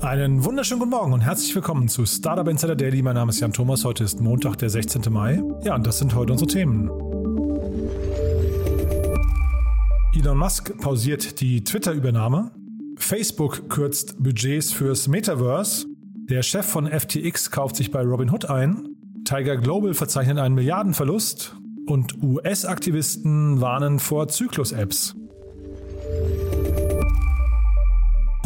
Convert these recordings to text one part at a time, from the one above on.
Einen wunderschönen guten Morgen und herzlich willkommen zu Startup Insider Daily. Mein Name ist Jan Thomas. Heute ist Montag, der 16. Mai. Ja, und das sind heute unsere Themen. Elon Musk pausiert die Twitter-Übernahme. Facebook kürzt Budgets fürs Metaverse. Der Chef von FTX kauft sich bei Robinhood ein. Tiger Global verzeichnet einen Milliardenverlust. Und US-Aktivisten warnen vor Zyklus-Apps.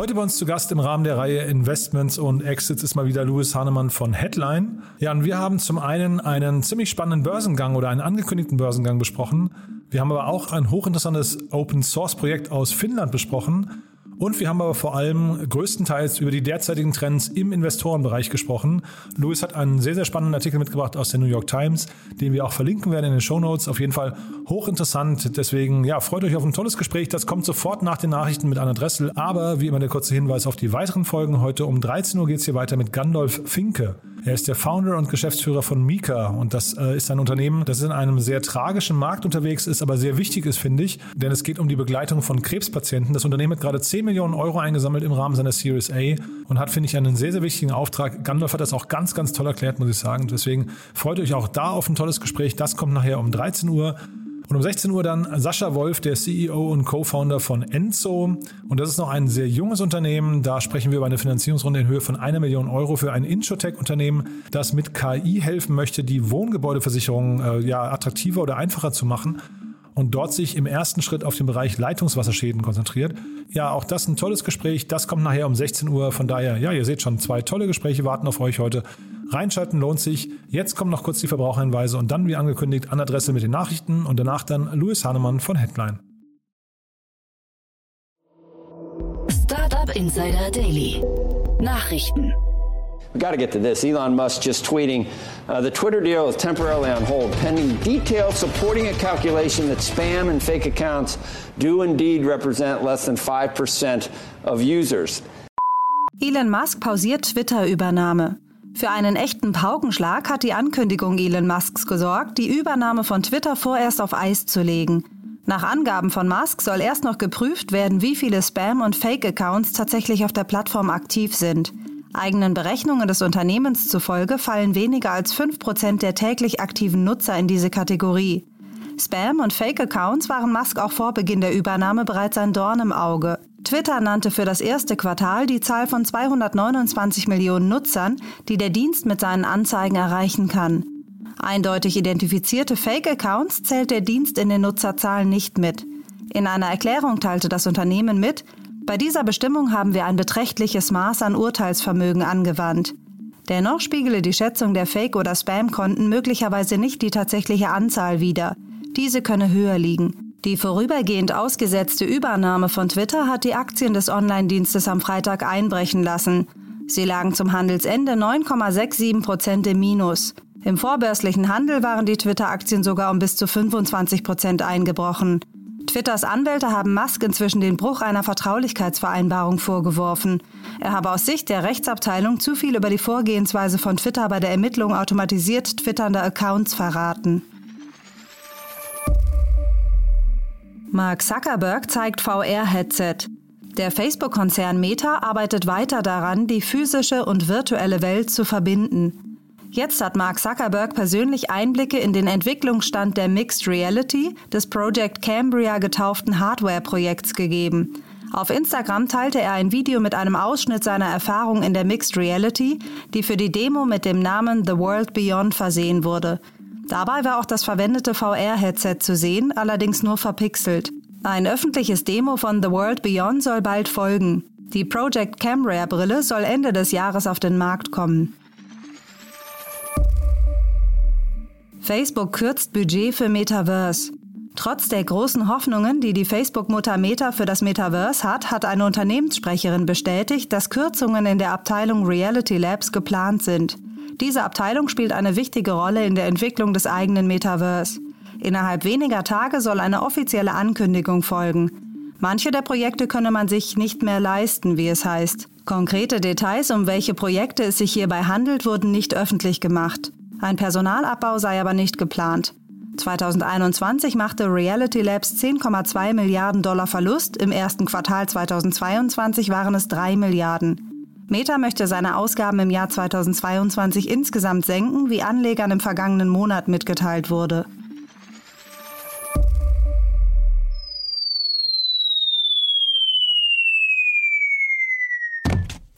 Heute bei uns zu Gast im Rahmen der Reihe Investments und Exits ist mal wieder Louis Hahnemann von Headline. Ja, und wir haben zum einen einen ziemlich spannenden Börsengang oder einen angekündigten Börsengang besprochen. Wir haben aber auch ein hochinteressantes Open Source Projekt aus Finnland besprochen und wir haben aber vor allem größtenteils über die derzeitigen Trends im Investorenbereich gesprochen. Louis hat einen sehr, sehr spannenden Artikel mitgebracht aus der New York Times, den wir auch verlinken werden in den Show Notes. Auf jeden Fall hochinteressant. Deswegen, ja, freut euch auf ein tolles Gespräch. Das kommt sofort nach den Nachrichten mit Anna Dressel. Aber wie immer der kurze Hinweis auf die weiteren Folgen. Heute um 13 Uhr geht es hier weiter mit Gandolf Finke. Er ist der Founder und Geschäftsführer von Mika und das äh, ist ein Unternehmen, das in einem sehr tragischen Markt unterwegs ist, aber sehr wichtig ist, finde ich, denn es geht um die Begleitung von Krebspatienten. Das Unternehmen hat gerade 10 Millionen Euro eingesammelt im Rahmen seiner Series A und hat, finde ich, einen sehr, sehr wichtigen Auftrag. Gandalf hat das auch ganz, ganz toll erklärt, muss ich sagen. Deswegen freut euch auch da auf ein tolles Gespräch. Das kommt nachher um 13 Uhr. Und um 16 Uhr dann Sascha Wolf, der CEO und Co-Founder von Enzo. Und das ist noch ein sehr junges Unternehmen. Da sprechen wir über eine Finanzierungsrunde in Höhe von einer Million Euro für ein Insurtech-Unternehmen, das mit KI helfen möchte, die Wohngebäudeversicherung äh, ja, attraktiver oder einfacher zu machen und dort sich im ersten Schritt auf den Bereich Leitungswasserschäden konzentriert. Ja, auch das ein tolles Gespräch. Das kommt nachher um 16 Uhr. Von daher, ja, ihr seht schon, zwei tolle Gespräche warten auf euch heute. Reinschalten lohnt sich. Jetzt kommen noch kurz die Verbraucherhinweise und dann, wie angekündigt, an Adresse mit den Nachrichten und danach dann Louis Hahnemann von Headline. Startup Insider Daily. Nachrichten. We got to get to this. Elon Musk just tweeting uh, the Twitter deal is temporarily on hold, pending details supporting a calculation that spam and fake accounts do indeed represent less than 5% of users. Elon Musk pausiert Twitter-Übernahme. Für einen echten Paukenschlag hat die Ankündigung Elon Musks gesorgt, die Übernahme von Twitter vorerst auf Eis zu legen. Nach Angaben von Musk soll erst noch geprüft werden, wie viele Spam- und Fake-Accounts tatsächlich auf der Plattform aktiv sind. Eigenen Berechnungen des Unternehmens zufolge fallen weniger als 5% der täglich aktiven Nutzer in diese Kategorie. Spam- und Fake-Accounts waren Musk auch vor Beginn der Übernahme bereits ein Dorn im Auge. Twitter nannte für das erste Quartal die Zahl von 229 Millionen Nutzern, die der Dienst mit seinen Anzeigen erreichen kann. Eindeutig identifizierte Fake-Accounts zählt der Dienst in den Nutzerzahlen nicht mit. In einer Erklärung teilte das Unternehmen mit, bei dieser Bestimmung haben wir ein beträchtliches Maß an Urteilsvermögen angewandt. Dennoch spiegele die Schätzung der Fake- oder Spam-Konten möglicherweise nicht die tatsächliche Anzahl wider. Diese könne höher liegen. Die vorübergehend ausgesetzte Übernahme von Twitter hat die Aktien des Online-Dienstes am Freitag einbrechen lassen. Sie lagen zum Handelsende 9,67 Prozent im Minus. Im vorbörslichen Handel waren die Twitter-Aktien sogar um bis zu 25 Prozent eingebrochen. Twitters Anwälte haben Musk inzwischen den Bruch einer Vertraulichkeitsvereinbarung vorgeworfen. Er habe aus Sicht der Rechtsabteilung zu viel über die Vorgehensweise von Twitter bei der Ermittlung automatisiert twitternder Accounts verraten. Mark Zuckerberg zeigt VR-Headset. Der Facebook-Konzern Meta arbeitet weiter daran, die physische und virtuelle Welt zu verbinden. Jetzt hat Mark Zuckerberg persönlich Einblicke in den Entwicklungsstand der Mixed Reality des Project Cambria getauften Hardware-Projekts gegeben. Auf Instagram teilte er ein Video mit einem Ausschnitt seiner Erfahrung in der Mixed Reality, die für die Demo mit dem Namen The World Beyond versehen wurde. Dabei war auch das verwendete VR-Headset zu sehen, allerdings nur verpixelt. Ein öffentliches Demo von The World Beyond soll bald folgen. Die Project Cambria Brille soll Ende des Jahres auf den Markt kommen. Facebook kürzt Budget für Metaverse. Trotz der großen Hoffnungen, die die Facebook-Mutter Meta für das Metaverse hat, hat eine Unternehmenssprecherin bestätigt, dass Kürzungen in der Abteilung Reality Labs geplant sind. Diese Abteilung spielt eine wichtige Rolle in der Entwicklung des eigenen Metaverse. Innerhalb weniger Tage soll eine offizielle Ankündigung folgen. Manche der Projekte könne man sich nicht mehr leisten, wie es heißt. Konkrete Details, um welche Projekte es sich hierbei handelt, wurden nicht öffentlich gemacht. Ein Personalabbau sei aber nicht geplant. 2021 machte Reality Labs 10,2 Milliarden Dollar Verlust, im ersten Quartal 2022 waren es 3 Milliarden. Meta möchte seine Ausgaben im Jahr 2022 insgesamt senken, wie Anlegern im vergangenen Monat mitgeteilt wurde.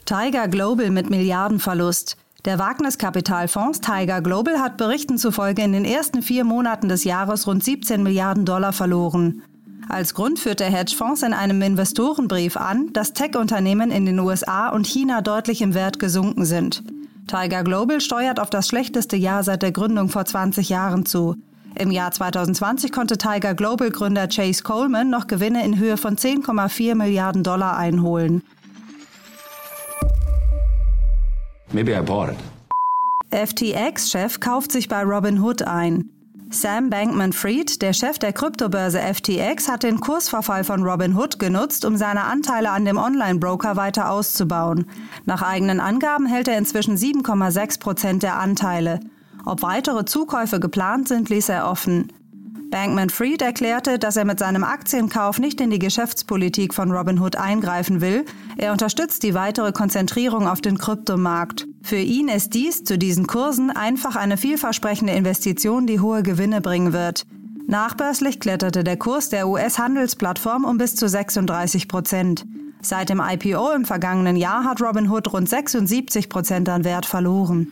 Tiger Global mit Milliardenverlust. Der Wagniskapitalfonds Tiger Global hat Berichten zufolge in den ersten vier Monaten des Jahres rund 17 Milliarden Dollar verloren. Als Grund führt der Hedgefonds in einem Investorenbrief an, dass Tech-Unternehmen in den USA und China deutlich im Wert gesunken sind. Tiger Global steuert auf das schlechteste Jahr seit der Gründung vor 20 Jahren zu. Im Jahr 2020 konnte Tiger Global Gründer Chase Coleman noch Gewinne in Höhe von 10,4 Milliarden Dollar einholen. Maybe I bought it. FTX-Chef kauft sich bei Robinhood ein. Sam Bankman-Fried, der Chef der Kryptobörse FTX, hat den Kursverfall von Robinhood genutzt, um seine Anteile an dem Online-Broker weiter auszubauen. Nach eigenen Angaben hält er inzwischen 7,6 Prozent der Anteile. Ob weitere Zukäufe geplant sind, ließ er offen. Bankman-Fried erklärte, dass er mit seinem Aktienkauf nicht in die Geschäftspolitik von Robinhood eingreifen will. Er unterstützt die weitere Konzentrierung auf den Kryptomarkt. Für ihn ist dies zu diesen Kursen einfach eine vielversprechende Investition, die hohe Gewinne bringen wird. Nachbörslich kletterte der Kurs der US-Handelsplattform um bis zu 36 Prozent. Seit dem IPO im vergangenen Jahr hat Robinhood rund 76 Prozent an Wert verloren.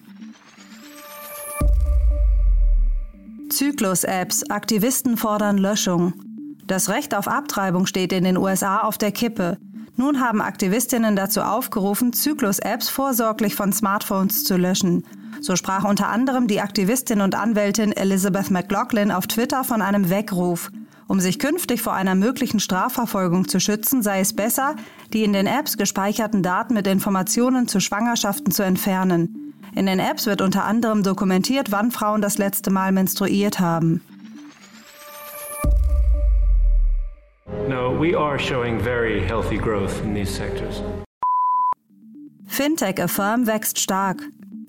Zyklus-Apps. Aktivisten fordern Löschung. Das Recht auf Abtreibung steht in den USA auf der Kippe. Nun haben Aktivistinnen dazu aufgerufen, Zyklus-Apps vorsorglich von Smartphones zu löschen. So sprach unter anderem die Aktivistin und Anwältin Elizabeth McLaughlin auf Twitter von einem Weckruf. Um sich künftig vor einer möglichen Strafverfolgung zu schützen, sei es besser, die in den Apps gespeicherten Daten mit Informationen zu Schwangerschaften zu entfernen. In den Apps wird unter anderem dokumentiert, wann Frauen das letzte Mal menstruiert haben. No, we are showing very healthy growth in these sectors. Fintech Affirm wächst stark.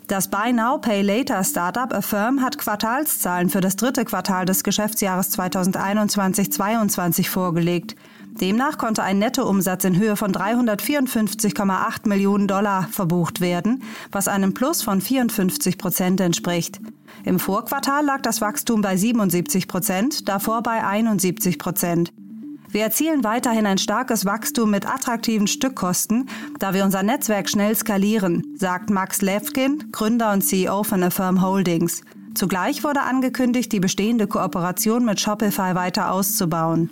Das Buy Now Pay Later Startup Affirm hat Quartalszahlen für das dritte Quartal des Geschäftsjahres 2021-22 vorgelegt. Demnach konnte ein Nettoumsatz in Höhe von 354,8 Millionen Dollar verbucht werden, was einem Plus von 54 Prozent entspricht. Im Vorquartal lag das Wachstum bei 77 Prozent, davor bei 71 Prozent. Wir erzielen weiterhin ein starkes Wachstum mit attraktiven Stückkosten, da wir unser Netzwerk schnell skalieren, sagt Max Levkin, Gründer und CEO von Affirm Holdings. Zugleich wurde angekündigt, die bestehende Kooperation mit Shopify weiter auszubauen.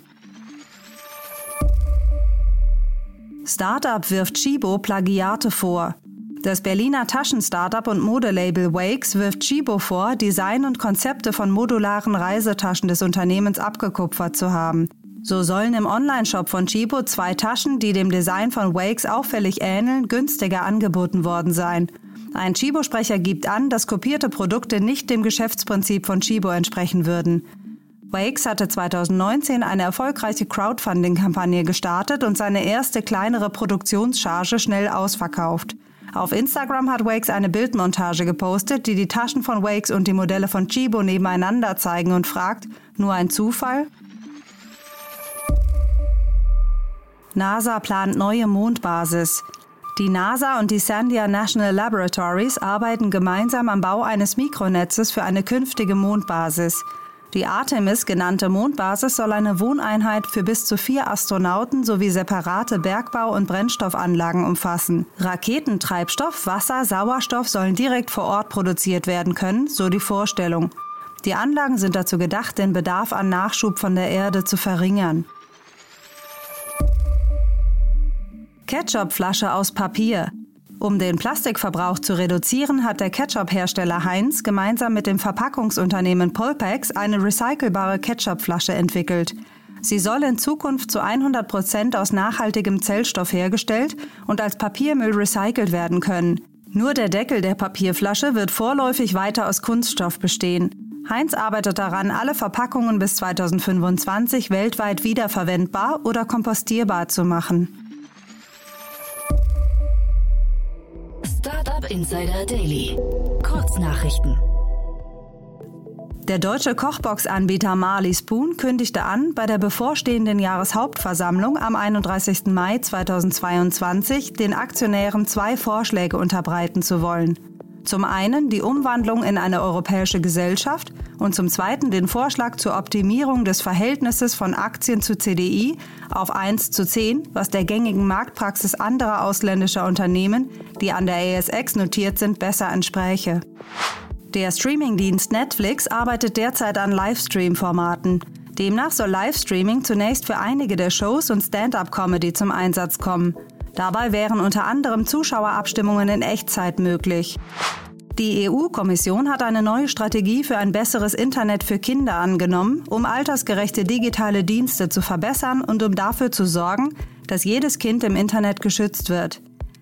Startup wirft Chibo Plagiate vor. Das Berliner Taschen-Startup und Modelabel Wakes wirft Chibo vor, Design und Konzepte von modularen Reisetaschen des Unternehmens abgekupfert zu haben. So sollen im Onlineshop von Chibo zwei Taschen, die dem Design von Wakes auffällig ähneln, günstiger angeboten worden sein. Ein Chibo-Sprecher gibt an, dass kopierte Produkte nicht dem Geschäftsprinzip von Chibo entsprechen würden. Wakes hatte 2019 eine erfolgreiche Crowdfunding-Kampagne gestartet und seine erste kleinere Produktionscharge schnell ausverkauft. Auf Instagram hat Wakes eine Bildmontage gepostet, die die Taschen von Wakes und die Modelle von Chibo nebeneinander zeigen und fragt, nur ein Zufall? NASA plant neue Mondbasis. Die NASA und die Sandia National Laboratories arbeiten gemeinsam am Bau eines Mikronetzes für eine künftige Mondbasis. Die Artemis genannte Mondbasis soll eine Wohneinheit für bis zu vier Astronauten sowie separate Bergbau- und Brennstoffanlagen umfassen. Raketentreibstoff, Wasser, Sauerstoff sollen direkt vor Ort produziert werden können, so die Vorstellung. Die Anlagen sind dazu gedacht, den Bedarf an Nachschub von der Erde zu verringern. Ketchupflasche aus Papier. Um den Plastikverbrauch zu reduzieren, hat der Ketchup-Hersteller Heinz gemeinsam mit dem Verpackungsunternehmen Polpex eine recycelbare Ketchupflasche entwickelt. Sie soll in Zukunft zu 100 Prozent aus nachhaltigem Zellstoff hergestellt und als Papiermüll recycelt werden können. Nur der Deckel der Papierflasche wird vorläufig weiter aus Kunststoff bestehen. Heinz arbeitet daran, alle Verpackungen bis 2025 weltweit wiederverwendbar oder kompostierbar zu machen. Startup Insider Daily. Kurznachrichten. Der deutsche Kochbox-Anbieter Marley Spoon kündigte an, bei der bevorstehenden Jahreshauptversammlung am 31. Mai 2022 den Aktionären zwei Vorschläge unterbreiten zu wollen. Zum einen die Umwandlung in eine europäische Gesellschaft und zum zweiten den Vorschlag zur Optimierung des Verhältnisses von Aktien zu CDI auf 1 zu 10, was der gängigen Marktpraxis anderer ausländischer Unternehmen, die an der ASX notiert sind, besser entspräche. Der Streamingdienst Netflix arbeitet derzeit an Livestream-Formaten. Demnach soll Livestreaming zunächst für einige der Shows und Stand-up-Comedy zum Einsatz kommen. Dabei wären unter anderem Zuschauerabstimmungen in Echtzeit möglich. Die EU-Kommission hat eine neue Strategie für ein besseres Internet für Kinder angenommen, um altersgerechte digitale Dienste zu verbessern und um dafür zu sorgen, dass jedes Kind im Internet geschützt wird.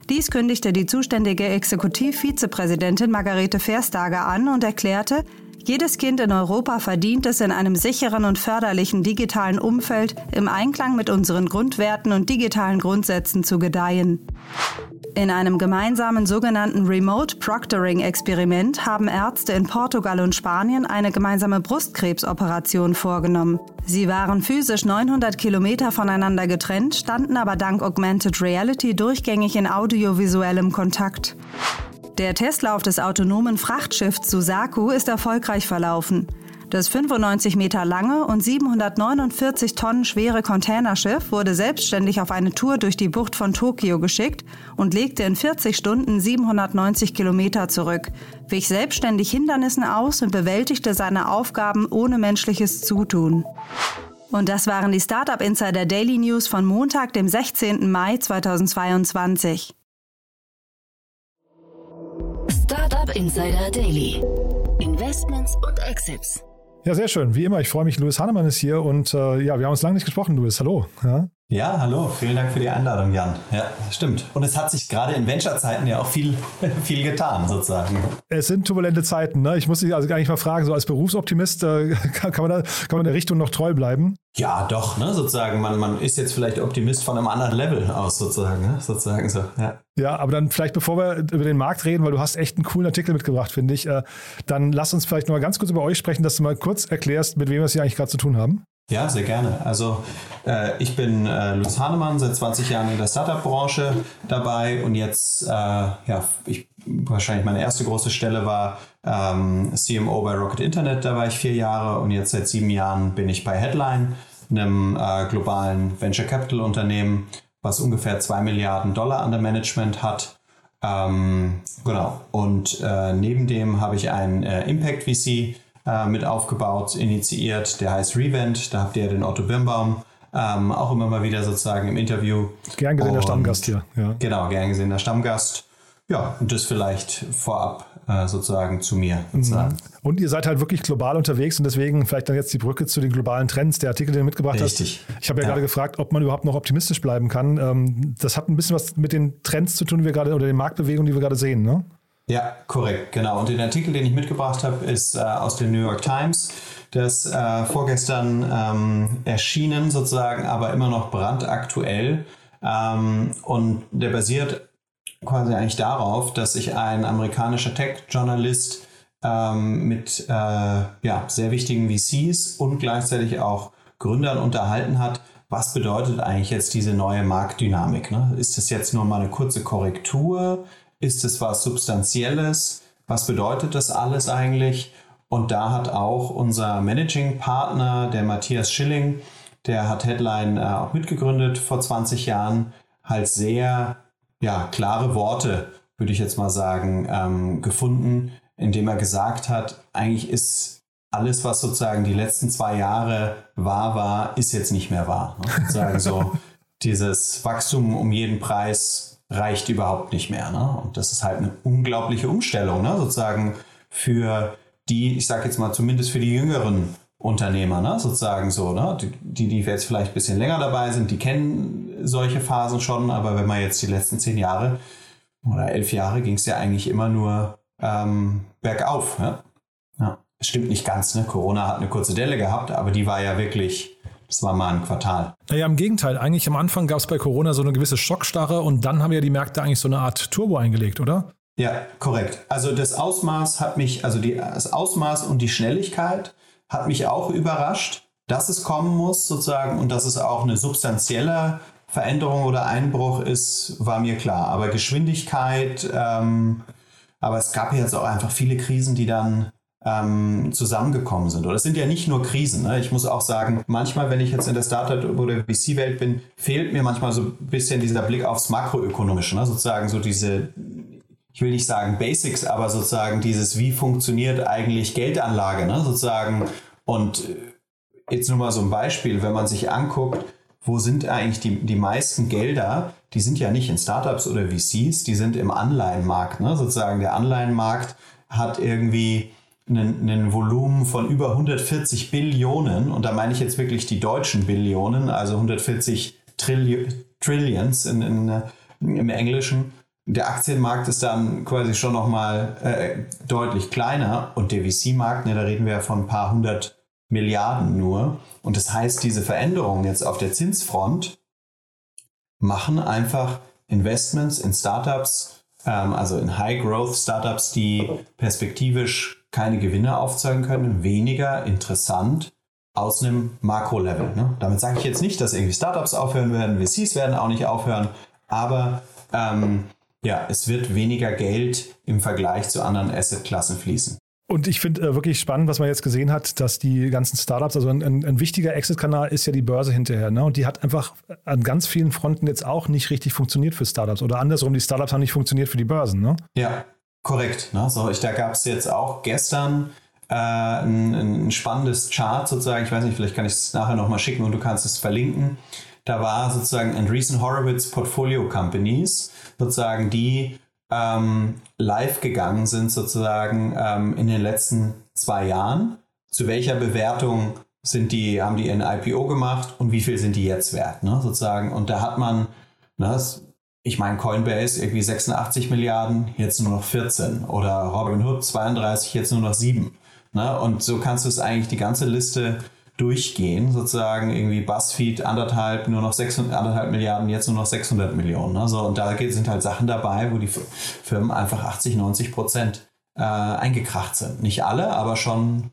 Dies kündigte die zuständige Exekutivvizepräsidentin Margarete Verstager an und erklärte, jedes Kind in Europa verdient es, in einem sicheren und förderlichen digitalen Umfeld im Einklang mit unseren Grundwerten und digitalen Grundsätzen zu gedeihen. In einem gemeinsamen sogenannten Remote Proctoring Experiment haben Ärzte in Portugal und Spanien eine gemeinsame Brustkrebsoperation vorgenommen. Sie waren physisch 900 Kilometer voneinander getrennt, standen aber dank Augmented Reality durchgängig in audiovisuellem Kontakt. Der Testlauf des autonomen Frachtschiffs Suzaku ist erfolgreich verlaufen. Das 95 Meter lange und 749 Tonnen schwere Containerschiff wurde selbstständig auf eine Tour durch die Bucht von Tokio geschickt und legte in 40 Stunden 790 Kilometer zurück, wich selbstständig Hindernissen aus und bewältigte seine Aufgaben ohne menschliches Zutun. Und das waren die Startup Insider Daily News von Montag, dem 16. Mai 2022. Insider Daily. Investments und Exits. Ja, sehr schön. Wie immer, ich freue mich. Louis Hannemann ist hier und äh, ja, wir haben uns lange nicht gesprochen, Louis. Hallo. Ja? Ja, hallo. Vielen Dank für die Einladung, Jan. Ja, stimmt. Und es hat sich gerade in Venture-Zeiten ja auch viel, viel getan, sozusagen. Es sind turbulente Zeiten. Ne? Ich muss dich also gar nicht mal fragen, so als Berufsoptimist, äh, kann, kann, man da, kann man der Richtung noch treu bleiben? Ja, doch, ne, sozusagen. Man, man ist jetzt vielleicht Optimist von einem anderen Level aus, sozusagen, ne? sozusagen so. Ja. ja, aber dann vielleicht, bevor wir über den Markt reden, weil du hast echt einen coolen Artikel mitgebracht, finde ich, äh, dann lass uns vielleicht noch mal ganz kurz über euch sprechen, dass du mal kurz erklärst, mit wem wir es hier eigentlich gerade zu tun haben. Ja, sehr gerne. Also äh, ich bin äh, Lutz Hahnemann, seit 20 Jahren in der Startup-Branche dabei und jetzt, äh, ja, ich, wahrscheinlich meine erste große Stelle war ähm, CMO bei Rocket Internet, da war ich vier Jahre und jetzt seit sieben Jahren bin ich bei Headline, einem äh, globalen Venture Capital Unternehmen, was ungefähr zwei Milliarden Dollar an der Management hat. Ähm, genau. Und äh, neben dem habe ich einen äh, Impact VC, äh, mit aufgebaut, initiiert. Der heißt Revent. Da habt ihr den Otto Birnbaum ähm, auch immer mal wieder sozusagen im Interview. Gern gesehener Stammgast hier. Ja. Genau, gern gesehener Stammgast. Ja, und das vielleicht vorab äh, sozusagen zu mir. Sozusagen. Mhm. Und ihr seid halt wirklich global unterwegs und deswegen vielleicht dann jetzt die Brücke zu den globalen Trends, der Artikel, den du mitgebracht Richtig. hast. Ich habe ja, ja, gerade gefragt, ob man überhaupt noch optimistisch bleiben kann. Ähm, das hat ein bisschen was mit den Trends zu tun, die wir gerade oder den Marktbewegungen, die wir gerade sehen, ne? Ja, korrekt, genau. Und den Artikel, den ich mitgebracht habe, ist äh, aus dem New York Times. Der ist äh, vorgestern ähm, erschienen, sozusagen, aber immer noch brandaktuell. Ähm, und der basiert quasi eigentlich darauf, dass sich ein amerikanischer Tech-Journalist ähm, mit äh, ja, sehr wichtigen VCs und gleichzeitig auch Gründern unterhalten hat. Was bedeutet eigentlich jetzt diese neue Marktdynamik? Ne? Ist das jetzt nur mal eine kurze Korrektur? Ist es was Substanzielles? Was bedeutet das alles eigentlich? Und da hat auch unser Managing Partner, der Matthias Schilling, der hat Headline äh, auch mitgegründet vor 20 Jahren, halt sehr ja, klare Worte, würde ich jetzt mal sagen, ähm, gefunden, indem er gesagt hat, eigentlich ist alles, was sozusagen die letzten zwei Jahre wahr war, ist jetzt nicht mehr wahr. Ne? Sozusagen so dieses Wachstum um jeden Preis reicht überhaupt nicht mehr. Ne? Und das ist halt eine unglaubliche Umstellung, ne? sozusagen für die, ich sage jetzt mal zumindest für die jüngeren Unternehmer, ne? sozusagen so, ne? die, die jetzt vielleicht ein bisschen länger dabei sind, die kennen solche Phasen schon, aber wenn man jetzt die letzten zehn Jahre oder elf Jahre ging es ja eigentlich immer nur ähm, bergauf. Ja? ja? Stimmt nicht ganz, ne? Corona hat eine kurze Delle gehabt, aber die war ja wirklich, das war mal ein Quartal. Naja, im Gegenteil. Eigentlich am Anfang gab es bei Corona so eine gewisse Schockstarre und dann haben ja die Märkte eigentlich so eine Art Turbo eingelegt, oder? Ja, korrekt. Also das Ausmaß hat mich, also die, das Ausmaß und die Schnelligkeit hat mich auch überrascht, dass es kommen muss sozusagen und dass es auch eine substanzielle Veränderung oder Einbruch ist, war mir klar. Aber Geschwindigkeit, ähm, aber es gab jetzt auch einfach viele Krisen, die dann ähm, zusammengekommen sind. Oder es sind ja nicht nur Krisen. Ne? Ich muss auch sagen, manchmal, wenn ich jetzt in der Startup- oder VC-Welt bin, fehlt mir manchmal so ein bisschen dieser Blick aufs Makroökonomische. Ne? Sozusagen so diese, ich will nicht sagen Basics, aber sozusagen dieses, wie funktioniert eigentlich Geldanlage, ne? sozusagen. Und jetzt nur mal so ein Beispiel, wenn man sich anguckt, wo sind eigentlich die, die meisten Gelder? Die sind ja nicht in Startups oder VCs, die sind im Anleihenmarkt. Ne? Sozusagen der Anleihenmarkt hat irgendwie einen Volumen von über 140 Billionen und da meine ich jetzt wirklich die deutschen Billionen, also 140 Trilli Trillions in, in, im Englischen. Der Aktienmarkt ist dann quasi schon nochmal äh, deutlich kleiner und der VC-Markt, ne, da reden wir ja von ein paar hundert Milliarden nur. Und das heißt, diese Veränderungen jetzt auf der Zinsfront machen einfach Investments in Startups, ähm, also in High-Growth-Startups, die perspektivisch keine Gewinne aufzeigen können, weniger interessant aus einem Makro-Level. Ne? Damit sage ich jetzt nicht, dass irgendwie Startups aufhören werden, VCs werden auch nicht aufhören, aber ähm, ja, es wird weniger Geld im Vergleich zu anderen Assetklassen fließen. Und ich finde äh, wirklich spannend, was man jetzt gesehen hat, dass die ganzen Startups, also ein, ein, ein wichtiger Exit-Kanal ist ja die Börse hinterher. Ne? Und die hat einfach an ganz vielen Fronten jetzt auch nicht richtig funktioniert für Startups. Oder andersrum, die Startups haben nicht funktioniert für die Börsen. Ne? Ja, korrekt. Ne? So, ich, da gab es jetzt auch gestern äh, ein, ein, spannendes Chart sozusagen. Ich weiß nicht, vielleicht kann ich es nachher nochmal schicken und du kannst es verlinken. Da war sozusagen Andreessen Horowitz Portfolio Companies, sozusagen die ähm, live gegangen sind, sozusagen ähm, in den letzten zwei Jahren. Zu welcher Bewertung sind die, haben die ein IPO gemacht und wie viel sind die jetzt wert, ne, sozusagen. Und da hat man, ne, ich meine, Coinbase irgendwie 86 Milliarden, jetzt nur noch 14 oder Robinhood 32, jetzt nur noch 7. Ne? Und so kannst du es eigentlich die ganze Liste durchgehen, sozusagen irgendwie Buzzfeed anderthalb, nur noch 600, anderthalb Milliarden, jetzt nur noch 600 Millionen. Ne? So, und da sind halt Sachen dabei, wo die Firmen einfach 80, 90 Prozent äh, eingekracht sind. Nicht alle, aber schon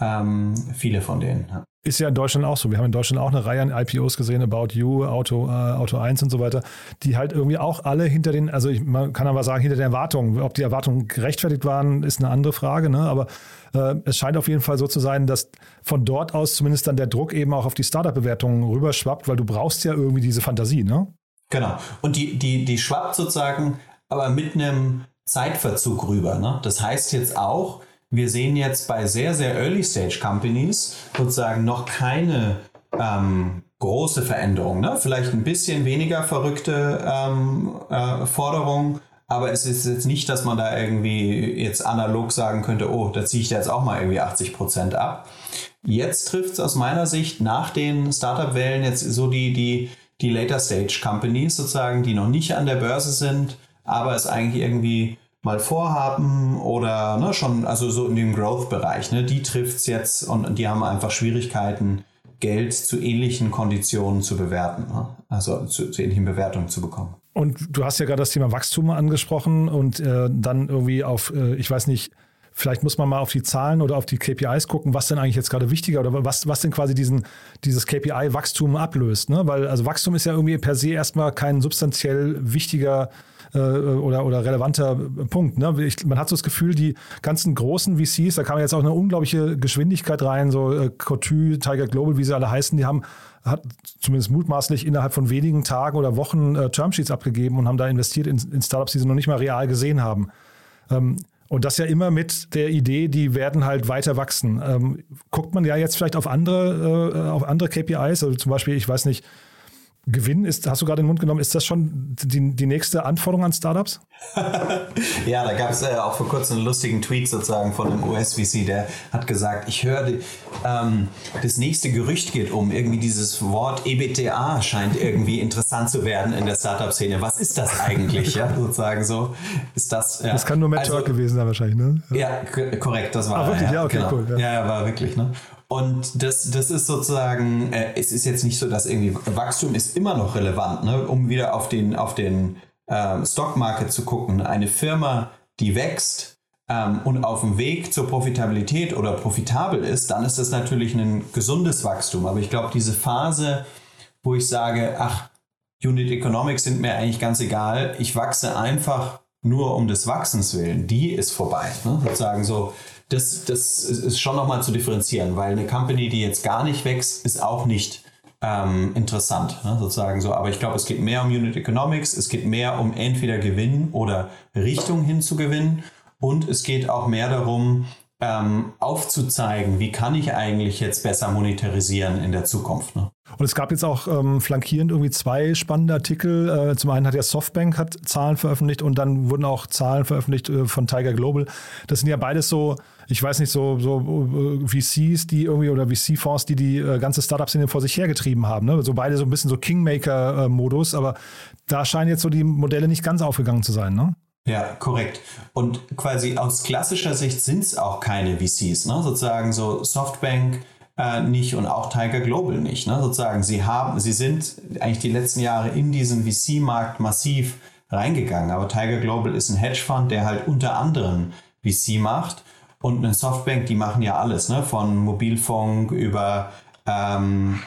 ähm, viele von denen. Ja. Ist ja in Deutschland auch so. Wir haben in Deutschland auch eine Reihe an IPOs gesehen, About You, Auto, äh, Auto 1 und so weiter, die halt irgendwie auch alle hinter den, also ich, man kann aber sagen, hinter den Erwartungen. Ob die Erwartungen gerechtfertigt waren, ist eine andere Frage, ne? aber äh, es scheint auf jeden Fall so zu sein, dass von dort aus zumindest dann der Druck eben auch auf die Startup-Bewertungen rüberschwappt, weil du brauchst ja irgendwie diese Fantasie, ne? Genau. Und die, die, die schwappt sozusagen aber mit einem Zeitverzug rüber. Ne? Das heißt jetzt auch, wir sehen jetzt bei sehr, sehr Early-Stage-Companies sozusagen noch keine ähm, große Veränderung. Ne? Vielleicht ein bisschen weniger verrückte ähm, äh, Forderungen, aber es ist jetzt nicht, dass man da irgendwie jetzt analog sagen könnte, oh, da ziehe ich da jetzt auch mal irgendwie 80 Prozent ab. Jetzt trifft es aus meiner Sicht nach den Startup-Wellen jetzt so die, die, die Later-Stage-Companies sozusagen, die noch nicht an der Börse sind, aber es eigentlich irgendwie mal vorhaben oder ne, schon, also so in dem Growth-Bereich, ne, die trifft es jetzt und die haben einfach Schwierigkeiten, Geld zu ähnlichen Konditionen zu bewerten, ne? also zu, zu, ähnlichen Bewertungen zu bekommen. Und du hast ja gerade das Thema Wachstum angesprochen und äh, dann irgendwie auf, äh, ich weiß nicht, vielleicht muss man mal auf die Zahlen oder auf die KPIs gucken, was denn eigentlich jetzt gerade wichtiger oder was, was denn quasi diesen, dieses KPI-Wachstum ablöst. Ne? Weil also Wachstum ist ja irgendwie per se erstmal kein substanziell wichtiger äh, oder, oder relevanter Punkt. Ne? Ich, man hat so das Gefühl, die ganzen großen VCs, da kam jetzt auch eine unglaubliche Geschwindigkeit rein, so äh, Cotu, Tiger Global, wie sie alle heißen, die haben hat zumindest mutmaßlich innerhalb von wenigen Tagen oder Wochen äh, Termsheets abgegeben und haben da investiert in, in, Startups, die sie noch nicht mal real gesehen haben. Ähm, und das ja immer mit der Idee, die werden halt weiter wachsen. Ähm, guckt man ja jetzt vielleicht auf andere, äh, auf andere KPIs, also zum Beispiel, ich weiß nicht, Gewinn ist, hast du gerade in den Mund genommen, ist das schon die, die nächste Anforderung an Startups? ja, da gab es äh, auch vor kurzem einen lustigen Tweet sozusagen von einem US-VC, der hat gesagt, ich höre, ähm, das nächste Gerücht geht um, irgendwie dieses Wort EBTA scheint irgendwie interessant zu werden in der Startup-Szene. Was ist das eigentlich? ja, sozusagen so. Ist das, ja. das kann nur Matt also, gewesen sein wahrscheinlich, ne? Ja, korrekt, das war Ah, wirklich? Ja, ja okay, genau. cool. Ja. ja, war wirklich, ne? Und das, das ist sozusagen, äh, es ist jetzt nicht so, dass irgendwie Wachstum ist immer noch relevant, ne? um wieder auf den, auf den ähm, Stockmarket zu gucken. Eine Firma, die wächst ähm, und auf dem Weg zur Profitabilität oder profitabel ist, dann ist das natürlich ein gesundes Wachstum. Aber ich glaube, diese Phase, wo ich sage, ach, Unit Economics sind mir eigentlich ganz egal, ich wachse einfach nur um des Wachsens willen, die ist vorbei. Ne? Sozusagen so, das, das ist schon nochmal zu differenzieren, weil eine Company, die jetzt gar nicht wächst, ist auch nicht ähm, interessant, ne, sozusagen so. Aber ich glaube, es geht mehr um Unit Economics, es geht mehr um entweder Gewinn oder Richtung hin zu gewinnen und es geht auch mehr darum, ähm, aufzuzeigen, wie kann ich eigentlich jetzt besser monetarisieren in der Zukunft. Ne? Und es gab jetzt auch ähm, flankierend irgendwie zwei spannende Artikel. Äh, zum einen hat ja Softbank hat Zahlen veröffentlicht und dann wurden auch Zahlen veröffentlicht äh, von Tiger Global. Das sind ja beides so, ich weiß nicht, so, so äh, VCs, die irgendwie oder VC-Fonds, die die äh, ganze Startup-Szene vor sich hergetrieben haben. Ne? So beide so ein bisschen so Kingmaker-Modus, aber da scheinen jetzt so die Modelle nicht ganz aufgegangen zu sein, ne? Ja, korrekt. Und quasi aus klassischer Sicht sind es auch keine VCs, ne? Sozusagen so Softbank, äh, nicht und auch Tiger Global nicht. Ne? Sozusagen, sie haben, sie sind eigentlich die letzten Jahre in diesen VC-Markt massiv reingegangen. Aber Tiger Global ist ein Hedgefonds, der halt unter anderem VC macht. Und eine Softbank, die machen ja alles, ne? von Mobilfunk über ähm,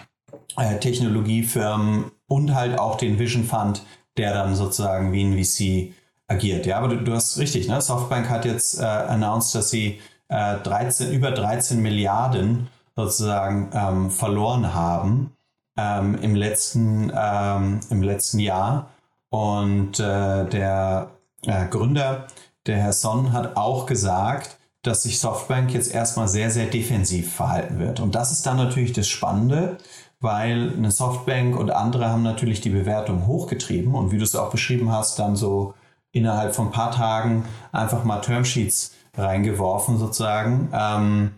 äh, Technologiefirmen und halt auch den Vision Fund, der dann sozusagen wie ein VC agiert. Ja, aber du, du hast richtig, ne? Softbank hat jetzt äh, announced, dass sie äh, 13, über 13 Milliarden sozusagen ähm, verloren haben ähm, im, letzten, ähm, im letzten Jahr. Und äh, der äh, Gründer, der Herr Son, hat auch gesagt, dass sich Softbank jetzt erstmal sehr, sehr defensiv verhalten wird. Und das ist dann natürlich das Spannende, weil eine Softbank und andere haben natürlich die Bewertung hochgetrieben und wie du es auch beschrieben hast, dann so innerhalb von ein paar Tagen einfach mal Termsheets reingeworfen sozusagen. Ähm,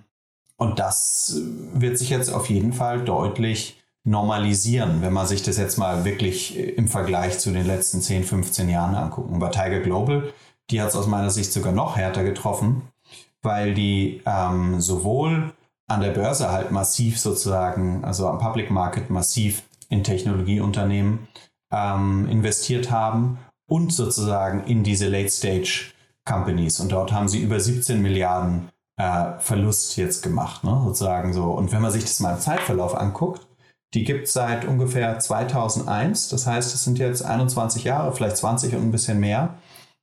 und das wird sich jetzt auf jeden Fall deutlich normalisieren, wenn man sich das jetzt mal wirklich im Vergleich zu den letzten 10, 15 Jahren angucken. Bei Tiger Global, die hat es aus meiner Sicht sogar noch härter getroffen, weil die ähm, sowohl an der Börse halt massiv sozusagen, also am Public Market massiv in Technologieunternehmen ähm, investiert haben und sozusagen in diese Late Stage Companies. Und dort haben sie über 17 Milliarden äh, Verlust jetzt gemacht, ne? sozusagen so. Und wenn man sich das mal im Zeitverlauf anguckt, die gibt es seit ungefähr 2001. Das heißt, es sind jetzt 21 Jahre, vielleicht 20 und ein bisschen mehr.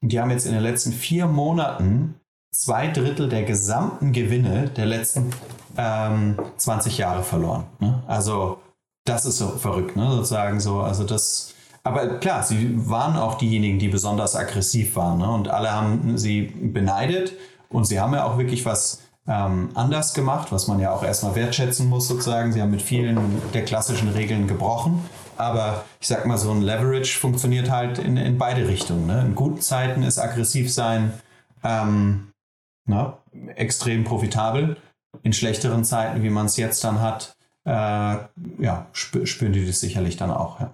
Und die haben jetzt in den letzten vier Monaten zwei Drittel der gesamten Gewinne der letzten ähm, 20 Jahre verloren. Ne? Also das ist so verrückt, ne? sozusagen so. Also das, aber klar, sie waren auch diejenigen, die besonders aggressiv waren. Ne? Und alle haben sie beneidet und sie haben ja auch wirklich was ähm, anders gemacht, was man ja auch erstmal wertschätzen muss sozusagen. Sie haben mit vielen der klassischen Regeln gebrochen. Aber ich sag mal, so ein Leverage funktioniert halt in, in beide Richtungen. Ne? In guten Zeiten ist aggressiv sein ähm, na, extrem profitabel. In schlechteren Zeiten, wie man es jetzt dann hat, äh, ja, spür, spüren die das sicherlich dann auch. Ja.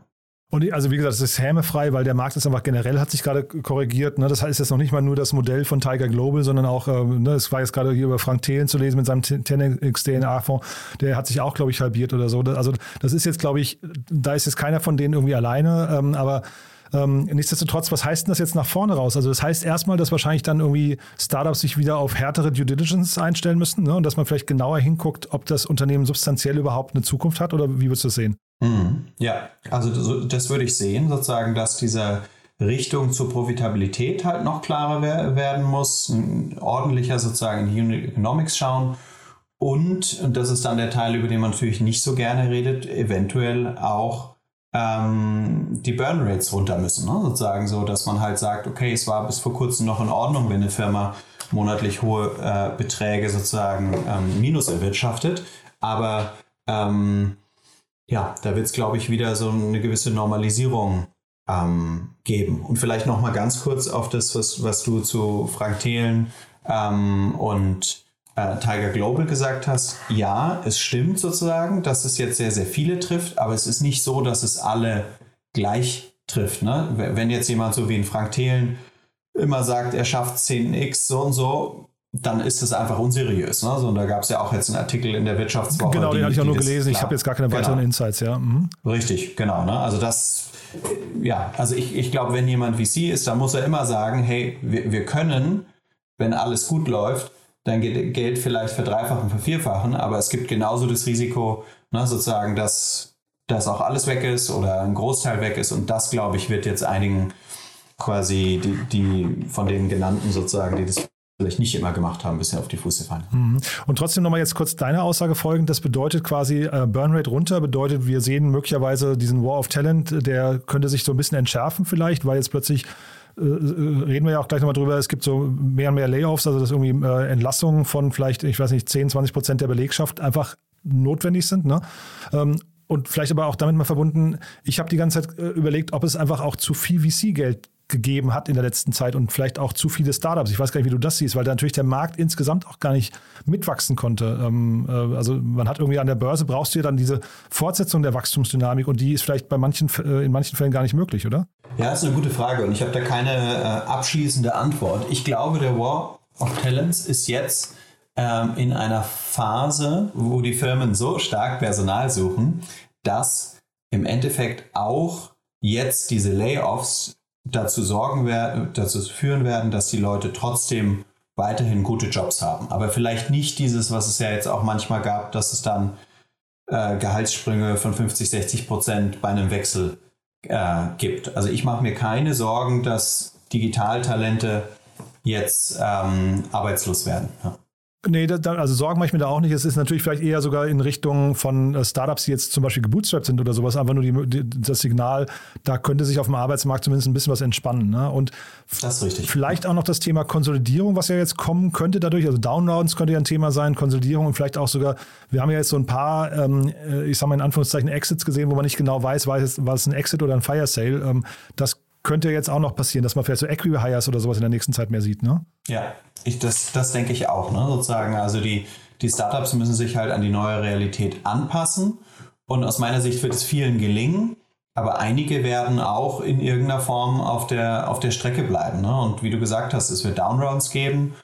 Und also wie gesagt, es ist hämefrei, weil der Markt ist einfach generell hat sich gerade korrigiert. Ne? Das heißt jetzt noch nicht mal nur das Modell von Tiger Global, sondern auch, äh, ne, es war jetzt gerade hier über Frank Thelen zu lesen mit seinem 10x DNA-Fonds, der hat sich auch, glaube ich, halbiert oder so. Also das ist jetzt, glaube ich, da ist jetzt keiner von denen irgendwie alleine, ähm, aber ähm, nichtsdestotrotz, was heißt denn das jetzt nach vorne raus? Also das heißt erstmal, dass wahrscheinlich dann irgendwie Startups sich wieder auf härtere Due Diligence einstellen müssen ne? und dass man vielleicht genauer hinguckt, ob das Unternehmen substanziell überhaupt eine Zukunft hat oder wie würdest du das sehen? Mhm. Ja, also das würde ich sehen, sozusagen, dass diese Richtung zur Profitabilität halt noch klarer werden muss, ordentlicher sozusagen in die Unit Economics schauen und, und das ist dann der Teil, über den man natürlich nicht so gerne redet, eventuell auch ähm, die Burn Rates runter müssen, ne? sozusagen so, dass man halt sagt, okay, es war bis vor kurzem noch in Ordnung, wenn eine Firma monatlich hohe äh, Beträge sozusagen ähm, minus erwirtschaftet, aber ähm, ja, da wird es, glaube ich, wieder so eine gewisse Normalisierung ähm, geben. Und vielleicht noch mal ganz kurz auf das, was, was du zu Frank Thelen ähm, und äh, Tiger Global gesagt hast. Ja, es stimmt sozusagen, dass es jetzt sehr, sehr viele trifft, aber es ist nicht so, dass es alle gleich trifft. Ne? Wenn jetzt jemand so wie ein Frank Thelen immer sagt, er schafft 10x so und so, dann ist es einfach unseriös. Ne? So, und da gab es ja auch jetzt einen Artikel in der Wirtschaftswoche. Genau, den die, hatte ich auch nur gelesen. Ich klar. habe jetzt gar keine Genau. weiteren Insights, ja. Mhm. Richtig, genau. Ne? Also das, ja, also ich, ich glaube, wenn jemand VC ist, dann muss er immer sagen, hey, wir, wir können, wenn alles gut läuft, dann Geld vielleicht verdreifachen, vervierfachen, aber es gibt genauso das Risiko, ne, sozusagen, dass, dass auch alles weg ist oder ein Großteil weg ist und das, glaube ich, wird jetzt einigen quasi, die, die von den genannten sozusagen, die das vielleicht nicht immer gemacht haben, bisschen auf die Füße fallen. Und trotzdem nochmal jetzt kurz deine Aussage folgend. Das bedeutet quasi äh, Burnrate runter, bedeutet, wir sehen möglicherweise diesen War of Talent, der könnte sich so ein bisschen entschärfen vielleicht, weil jetzt plötzlich reden wir ja auch gleich nochmal drüber, es gibt so mehr und mehr Layoffs, also dass irgendwie äh, Entlassungen von vielleicht, ich weiß nicht, 10, 20 Prozent der Belegschaft einfach notwendig sind. Ne? Ähm, und vielleicht aber auch damit mal verbunden, ich habe die ganze Zeit äh, überlegt, ob es einfach auch zu viel VC-Geld gegeben hat in der letzten Zeit und vielleicht auch zu viele Startups. Ich weiß gar nicht, wie du das siehst, weil da natürlich der Markt insgesamt auch gar nicht mitwachsen konnte. Ähm, äh, also man hat irgendwie an der Börse brauchst du ja dann diese Fortsetzung der Wachstumsdynamik und die ist vielleicht bei manchen, äh, in manchen Fällen gar nicht möglich, oder? Ja, das ist eine gute Frage und ich habe da keine äh, abschließende Antwort. Ich glaube, der War of Talents ist jetzt ähm, in einer Phase, wo die Firmen so stark Personal suchen, dass im Endeffekt auch jetzt diese Layoffs dazu sorgen werden, dazu führen werden, dass die Leute trotzdem weiterhin gute Jobs haben. Aber vielleicht nicht dieses, was es ja jetzt auch manchmal gab, dass es dann äh, Gehaltssprünge von 50, 60 Prozent bei einem Wechsel äh, gibt. Also ich mache mir keine Sorgen, dass Digitaltalente jetzt ähm, arbeitslos werden. Ja. Nee, da, also Sorgen mache ich mir da auch nicht. Es ist natürlich vielleicht eher sogar in Richtung von äh, Startups, die jetzt zum Beispiel gebootstrapped sind oder sowas, einfach nur die, die, das Signal, da könnte sich auf dem Arbeitsmarkt zumindest ein bisschen was entspannen. Ne? Und ist. Vielleicht auch noch das Thema Konsolidierung, was ja jetzt kommen könnte dadurch. Also Downrounds könnte ja ein Thema sein, Konsolidierung und vielleicht auch sogar, wir haben ja jetzt so ein paar, ähm, äh, ich sag mal in Anführungszeichen, Exits gesehen, wo man nicht genau weiß, war es, war es ein Exit oder ein Fire Sale. Ähm, das könnte jetzt auch noch passieren, dass man vielleicht so Equi-Hires oder sowas in der nächsten Zeit mehr sieht, ne? Ja, ich, das, das denke ich auch. Ne? Sozusagen, also die, die Startups müssen sich halt an die neue Realität anpassen. Und aus meiner Sicht wird es vielen gelingen. Aber einige werden auch in irgendeiner Form auf der, auf der Strecke bleiben. Ne? Und wie du gesagt hast, es wird Downrounds geben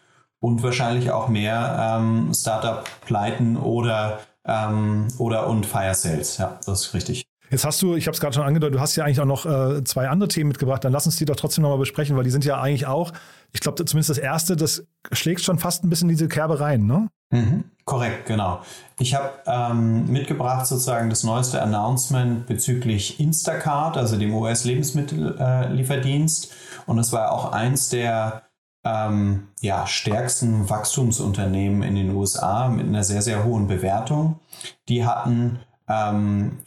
und wahrscheinlich auch mehr ähm, Startup-Pleiten oder, ähm, oder und Fire Sales. Ja, das ist richtig. Jetzt hast du, ich habe es gerade schon angedeutet, du hast ja eigentlich auch noch äh, zwei andere Themen mitgebracht. Dann lass uns die doch trotzdem nochmal besprechen, weil die sind ja eigentlich auch, ich glaube zumindest das erste, das schlägt schon fast ein bisschen in diese Kerbe rein, ne? Mhm, korrekt, genau. Ich habe ähm, mitgebracht sozusagen das neueste Announcement bezüglich Instacart, also dem US-Lebensmittellieferdienst. Und es war auch eins der ähm, ja, stärksten Wachstumsunternehmen in den USA mit einer sehr, sehr hohen Bewertung. Die hatten ähm,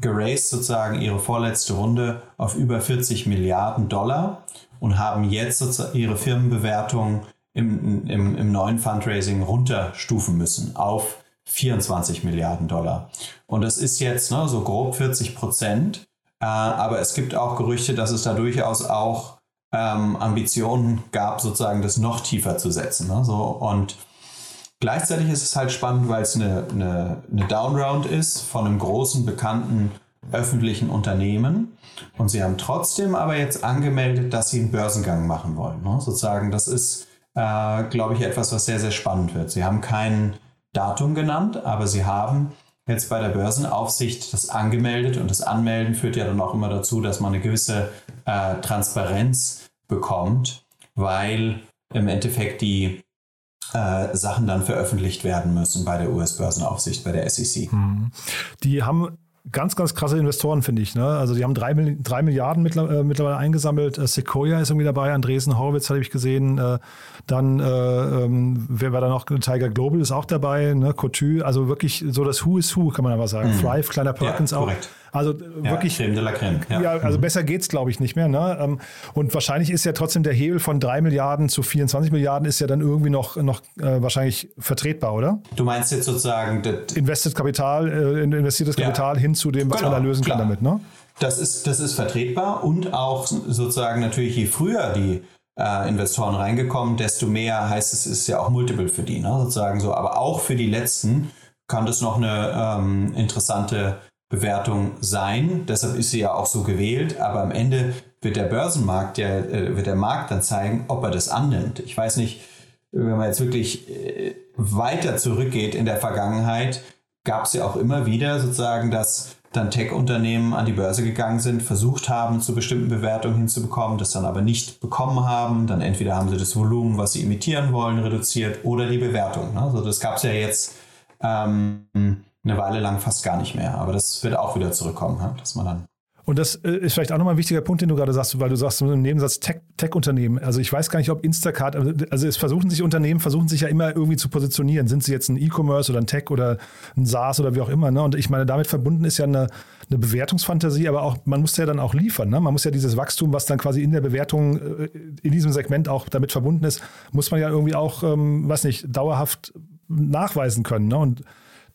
geraced sozusagen ihre vorletzte Runde auf über 40 Milliarden Dollar und haben jetzt sozusagen ihre Firmenbewertung im, im, im neuen Fundraising runterstufen müssen auf 24 Milliarden Dollar. Und das ist jetzt ne, so grob 40 Prozent. Äh, aber es gibt auch Gerüchte, dass es da durchaus auch ähm, Ambitionen gab, sozusagen das noch tiefer zu setzen. Ne? So, und Gleichzeitig ist es halt spannend, weil es eine, eine, eine Downround ist von einem großen, bekannten öffentlichen Unternehmen. Und sie haben trotzdem aber jetzt angemeldet, dass sie einen Börsengang machen wollen. Ne? Sozusagen, das ist, äh, glaube ich, etwas, was sehr, sehr spannend wird. Sie haben kein Datum genannt, aber sie haben jetzt bei der Börsenaufsicht das angemeldet und das Anmelden führt ja dann auch immer dazu, dass man eine gewisse äh, Transparenz bekommt, weil im Endeffekt die äh, Sachen dann veröffentlicht werden müssen bei der US-Börsenaufsicht, bei der SEC. Die haben ganz, ganz krasse Investoren, finde ich. Ne? Also die haben drei, drei Milliarden mittler, äh, mittlerweile eingesammelt. Äh, Sequoia ist irgendwie dabei, Andresen Horowitz habe ich gesehen. Äh, dann, äh, ähm, wer war da noch? Tiger Global ist auch dabei, ne? Cotu, also wirklich so das Who is Who, kann man aber sagen. Thrive, kleiner Perkins Ja, auch. Also äh, Ja, wirklich Creme de la Creme. Ja, also besser geht's, glaube ich, nicht mehr. Ne? Ähm, Und wahrscheinlich ist ja trotzdem der Hebel von 3 Milliarden zu 24 Milliarden ist ja dann irgendwie noch, noch äh, wahrscheinlich vertretbar, oder? Du meinst jetzt sozusagen, das, Invested Kapital, äh, investiertes Ja. Kapital hin hin zu dem, was genau, man da lösen klar. kann damit, ne? Das ist, das ist vertretbar und auch sozusagen natürlich, je früher die äh, Investoren reingekommen, desto mehr heißt es, ist ja auch Multiple für die, ne? sozusagen so. Aber auch für die letzten kann das noch eine ähm, interessante Bewertung sein. Deshalb ist sie ja auch so gewählt. Aber am Ende wird der Börsenmarkt, ja, äh, wird der Markt dann zeigen, ob er das annimmt. Ich weiß nicht, wenn man jetzt wirklich äh, weiter zurückgeht in der Vergangenheit, gab es ja auch immer wieder sozusagen, dass dann Tech-Unternehmen an die Börse gegangen sind, versucht haben, zu bestimmten Bewertungen hinzubekommen, das dann aber nicht bekommen haben. Dann entweder haben sie das Volumen, was sie imitieren wollen, reduziert oder die Bewertung. Ne? Also das gab es ja jetzt ähm, eine Weile lang fast gar nicht mehr. Aber das wird auch wieder zurückkommen, dass man dann und das äh, ist vielleicht auch nochmal ein wichtiger Punkt, den du gerade sagst, weil du sagst im Nebensatz Tech-Unternehmen. Tech also ich weiß gar nicht, ob Instacart, also es versuchen sich Unternehmen, versuchen sich ja immer irgendwie zu positionieren. Sind sie jetzt ein E-Commerce oder ein Tech oder ein SaaS oder wie auch immer. Ne? Und ich meine, damit verbunden ist ja eine, eine Bewertungsfantasie, aber auch, man muss ja dann auch liefern. Ne? Man muss ja dieses Wachstum, was dann quasi in der Bewertung äh, in diesem Segment auch damit verbunden ist, muss man ja irgendwie auch, ähm, weiß nicht, dauerhaft nachweisen können. Ne? Und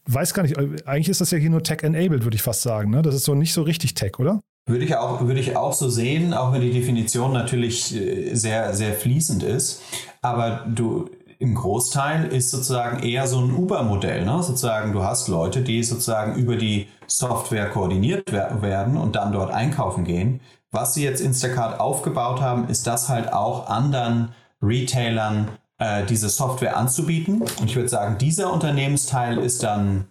weiß gar nicht, eigentlich ist das ja hier nur Tech-enabled, würde ich fast sagen. Ne? Das ist so nicht so richtig Tech, oder? Würde ich, auch, würde ich auch so sehen, auch wenn die Definition natürlich äh, sehr, sehr fließend ist. Aber du, im Großteil ist sozusagen eher so ein Uber-Modell. Ne? Sozusagen, du hast Leute, die sozusagen über die Software koordiniert werden und dann dort einkaufen gehen. Was sie jetzt Instacart aufgebaut haben, ist das halt auch anderen Retailern äh, diese Software anzubieten. Und ich würde sagen, dieser Unternehmensteil ist dann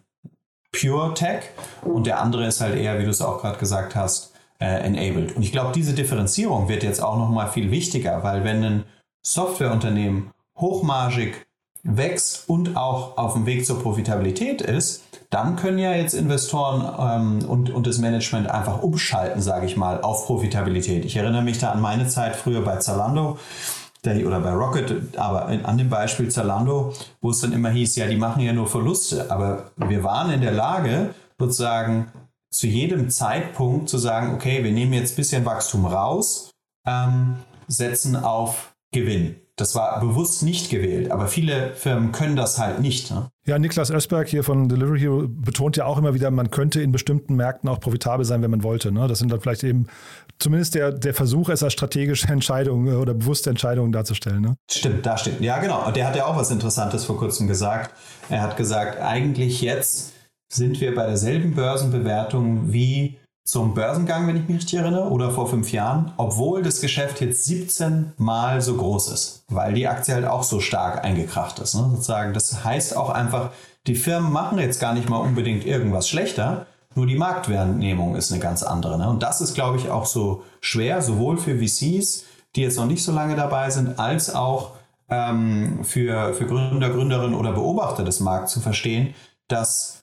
Pure Tech und der andere ist halt eher, wie du es auch gerade gesagt hast, äh, enabled. Und ich glaube, diese Differenzierung wird jetzt auch nochmal viel wichtiger, weil wenn ein Softwareunternehmen hochmargig wächst und auch auf dem Weg zur Profitabilität ist, dann können ja jetzt Investoren ähm, und, und das Management einfach umschalten, sage ich mal, auf Profitabilität. Ich erinnere mich da an meine Zeit früher bei Zalando oder bei Rocket, aber an dem Beispiel Zalando, wo es dann immer hieß, ja, die machen ja nur Verluste, aber wir waren in der Lage, sozusagen zu jedem Zeitpunkt zu sagen, okay, wir nehmen jetzt ein bisschen Wachstum raus, ähm, setzen auf Gewinn. Das war bewusst nicht gewählt, aber viele Firmen können das halt nicht. Ne? Ja, Niklas Ösberg hier von Delivery Hero betont ja auch immer wieder, man könnte in bestimmten Märkten auch profitabel sein, wenn man wollte. Ne? Das sind dann vielleicht eben zumindest der, der Versuch, es als strategische Entscheidung äh, oder bewusste Entscheidung darzustellen. Ne? Stimmt, da steht. Ja, genau. Und der hat ja auch was Interessantes vor kurzem gesagt. Er hat gesagt, eigentlich jetzt sind wir bei derselben Börsenbewertung wie zum Börsengang, wenn ich mich richtig erinnere, oder vor fünf Jahren, obwohl das Geschäft jetzt 17 Mal so groß ist, weil die Aktie halt auch so stark eingekracht ist. Ne? Sozusagen, das heißt auch einfach, die Firmen machen jetzt gar nicht mal unbedingt irgendwas schlechter, nur die Marktwahrnehmung ist eine ganz andere. Ne? Und das ist, glaube ich, auch so schwer, sowohl für VCs, die jetzt noch nicht so lange dabei sind, als auch ähm, für, für Gründer, Gründerinnen oder Beobachter des Markts zu verstehen, dass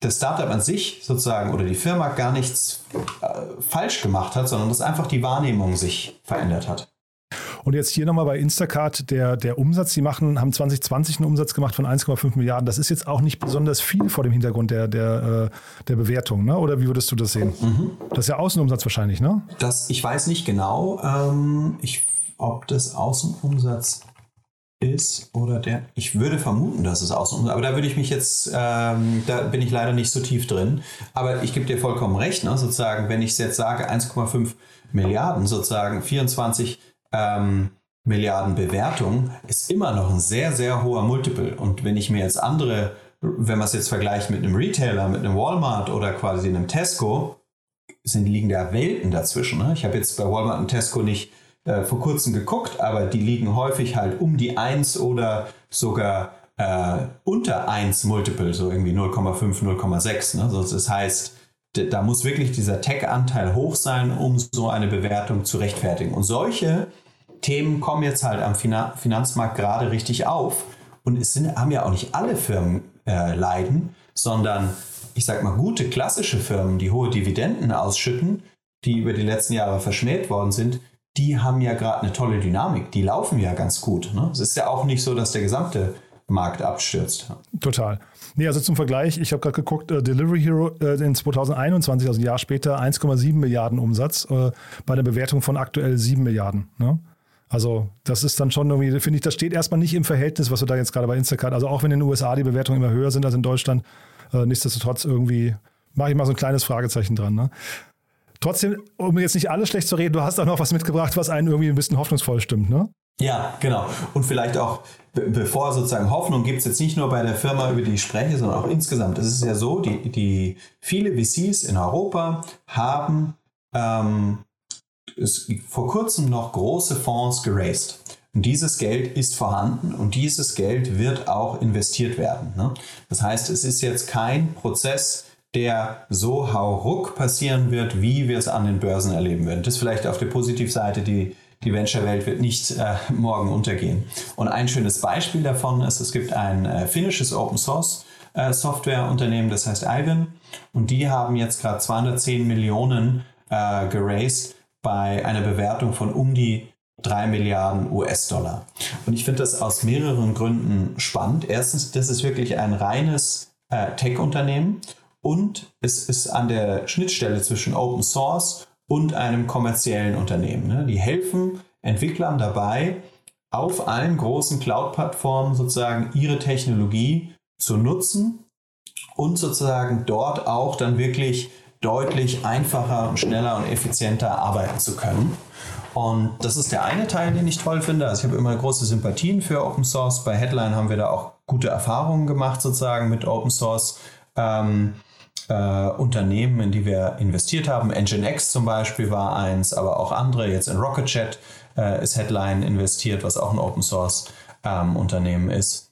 das Startup an sich sozusagen oder die Firma gar nichts äh, falsch gemacht hat, sondern dass einfach die Wahrnehmung sich verändert hat. Und jetzt hier nochmal bei Instacart, der, der Umsatz, die machen, haben 2020 einen Umsatz gemacht von 1,5 Milliarden. Das ist jetzt auch nicht besonders viel vor dem Hintergrund der, der, äh, der Bewertung, ne? oder wie würdest du das sehen? Mhm. Das ist ja Außenumsatz wahrscheinlich, ne? Das, ich weiß nicht genau, ähm, ich, ob das Außenumsatz ist oder der, ich würde vermuten, dass es außen, aber da würde ich mich jetzt, ähm, da bin ich leider nicht so tief drin. Aber ich gebe dir vollkommen recht, ne? sozusagen, wenn ich jetzt sage 1,5 Milliarden, sozusagen 24 ähm, Milliarden Bewertung, ist immer noch ein sehr, sehr hoher Multiple. Und wenn ich mir jetzt andere, wenn man es jetzt vergleicht mit einem Retailer, mit einem Walmart oder quasi einem Tesco, sind liegen da Welten dazwischen. Ne? Ich habe jetzt bei Walmart und Tesco nicht äh, vor kurzem geguckt, aber die liegen häufig halt um die 1 oder sogar äh, unter 1 Multiple, so irgendwie 0,5, 0,6. Ne? Also das heißt, da muss wirklich dieser Tech-Anteil hoch sein, um so eine Bewertung zu rechtfertigen. Und solche Themen kommen jetzt halt am Finanzmarkt gerade richtig auf. Und es sind, haben ja auch nicht alle Firmen äh, leiden, sondern ich sag mal, gute klassische Firmen, die hohe Dividenden ausschütten, die über die letzten Jahre verschmäht worden sind, die haben ja gerade eine tolle Dynamik. Die laufen ja ganz gut. Ne? Es ist ja auch nicht so, dass der gesamte Markt abstürzt. Total. Nee, also zum Vergleich, ich habe gerade geguckt, äh, Delivery Hero äh, in 2021, also ein Jahr später, 1,7 Milliarden Umsatz äh, bei einer Bewertung von aktuell 7 Milliarden. Ne? Also das ist dann schon irgendwie, finde ich, das steht erstmal nicht im Verhältnis, was du da jetzt gerade bei Instacart, also auch wenn in den USA die Bewertungen immer höher sind als in Deutschland, äh, nichtsdestotrotz irgendwie mache ich mal so ein kleines Fragezeichen dran. Ne? Trotzdem, um jetzt nicht alles schlecht zu reden, du hast auch noch was mitgebracht, was einen irgendwie ein bisschen hoffnungsvoll stimmt, ne? Ja, genau. Und vielleicht auch, bevor sozusagen Hoffnung gibt es jetzt nicht nur bei der Firma, über die ich spreche, sondern auch insgesamt. Es ist ja so, die, die viele VCs in Europa haben ähm, es, vor kurzem noch große Fonds geraced. Und dieses Geld ist vorhanden und dieses Geld wird auch investiert werden. Ne? Das heißt, es ist jetzt kein Prozess, der so hauruck passieren wird, wie wir es an den Börsen erleben werden. Das ist vielleicht auf der Positivseite, die, die Venture-Welt wird nicht äh, morgen untergehen. Und ein schönes Beispiel davon ist, es gibt ein äh, finnisches Open-Source äh, Software-Unternehmen, das heißt Ivan, und die haben jetzt gerade 210 Millionen äh, geraced bei einer Bewertung von um die 3 Milliarden US-Dollar. Und ich finde das aus mehreren Gründen spannend. Erstens, das ist wirklich ein reines äh, Tech-Unternehmen und es ist an der Schnittstelle zwischen Open Source und einem kommerziellen Unternehmen. Ne? Die helfen Entwicklern dabei, auf allen großen Cloud-Plattformen sozusagen ihre Technologie zu nutzen und sozusagen dort auch dann wirklich deutlich einfacher und schneller und effizienter arbeiten zu können. Und das ist der eine Teil, den ich toll finde. Also ich habe immer große Sympathien für Open Source. Bei Headline haben wir da auch gute Erfahrungen gemacht sozusagen mit Open Source. Ähm, äh, Unternehmen, in die wir investiert haben. Nginx zum Beispiel war eins, aber auch andere. Jetzt in RocketChat äh, ist Headline investiert, was auch ein Open Source ähm, Unternehmen ist.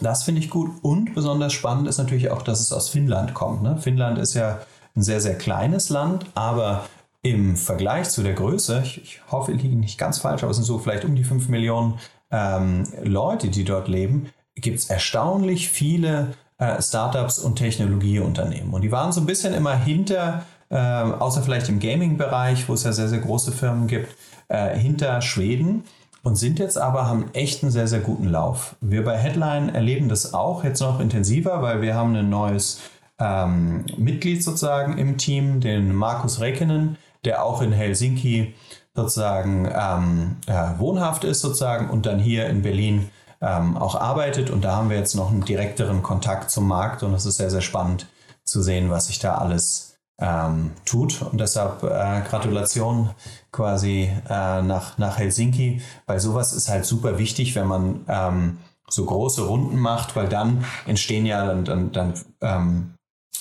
Das finde ich gut und besonders spannend ist natürlich auch, dass es aus Finnland kommt. Ne? Finnland ist ja ein sehr, sehr kleines Land, aber im Vergleich zu der Größe, ich, ich hoffe, ich liege nicht ganz falsch, aber es sind so vielleicht um die 5 Millionen ähm, Leute, die dort leben, gibt es erstaunlich viele äh, Startups und Technologieunternehmen. Und die waren so ein bisschen immer hinter, äh, außer vielleicht im Gaming-Bereich, wo es ja sehr, sehr große Firmen gibt, äh, hinter Schweden und sind jetzt aber, haben echt einen sehr, sehr guten Lauf. Wir bei Headline erleben das auch jetzt noch intensiver, weil wir haben ein neues ähm, Mitglied sozusagen im Team, den Markus Rekenen, der auch in Helsinki sozusagen ähm, äh, wohnhaft ist sozusagen und dann hier in Berlin ähm, auch arbeitet. Und da haben wir jetzt noch einen direkteren Kontakt zum Markt und es ist sehr, sehr spannend zu sehen, was sich da alles ähm, tut. Und deshalb äh, Gratulation quasi äh, nach, nach Helsinki, weil sowas ist halt super wichtig, wenn man ähm, so große Runden macht, weil dann entstehen ja dann, dann, dann ähm,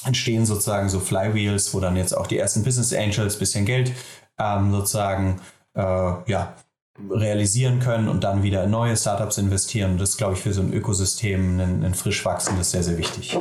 entstehen sozusagen so Flywheels, wo dann jetzt auch die ersten Business Angels bisschen Geld ähm, sozusagen äh, ja, realisieren können und dann wieder in neue Startups investieren. Das ist, glaube ich, für so ein Ökosystem, ein, ein frisch wachsendes, sehr, sehr wichtig.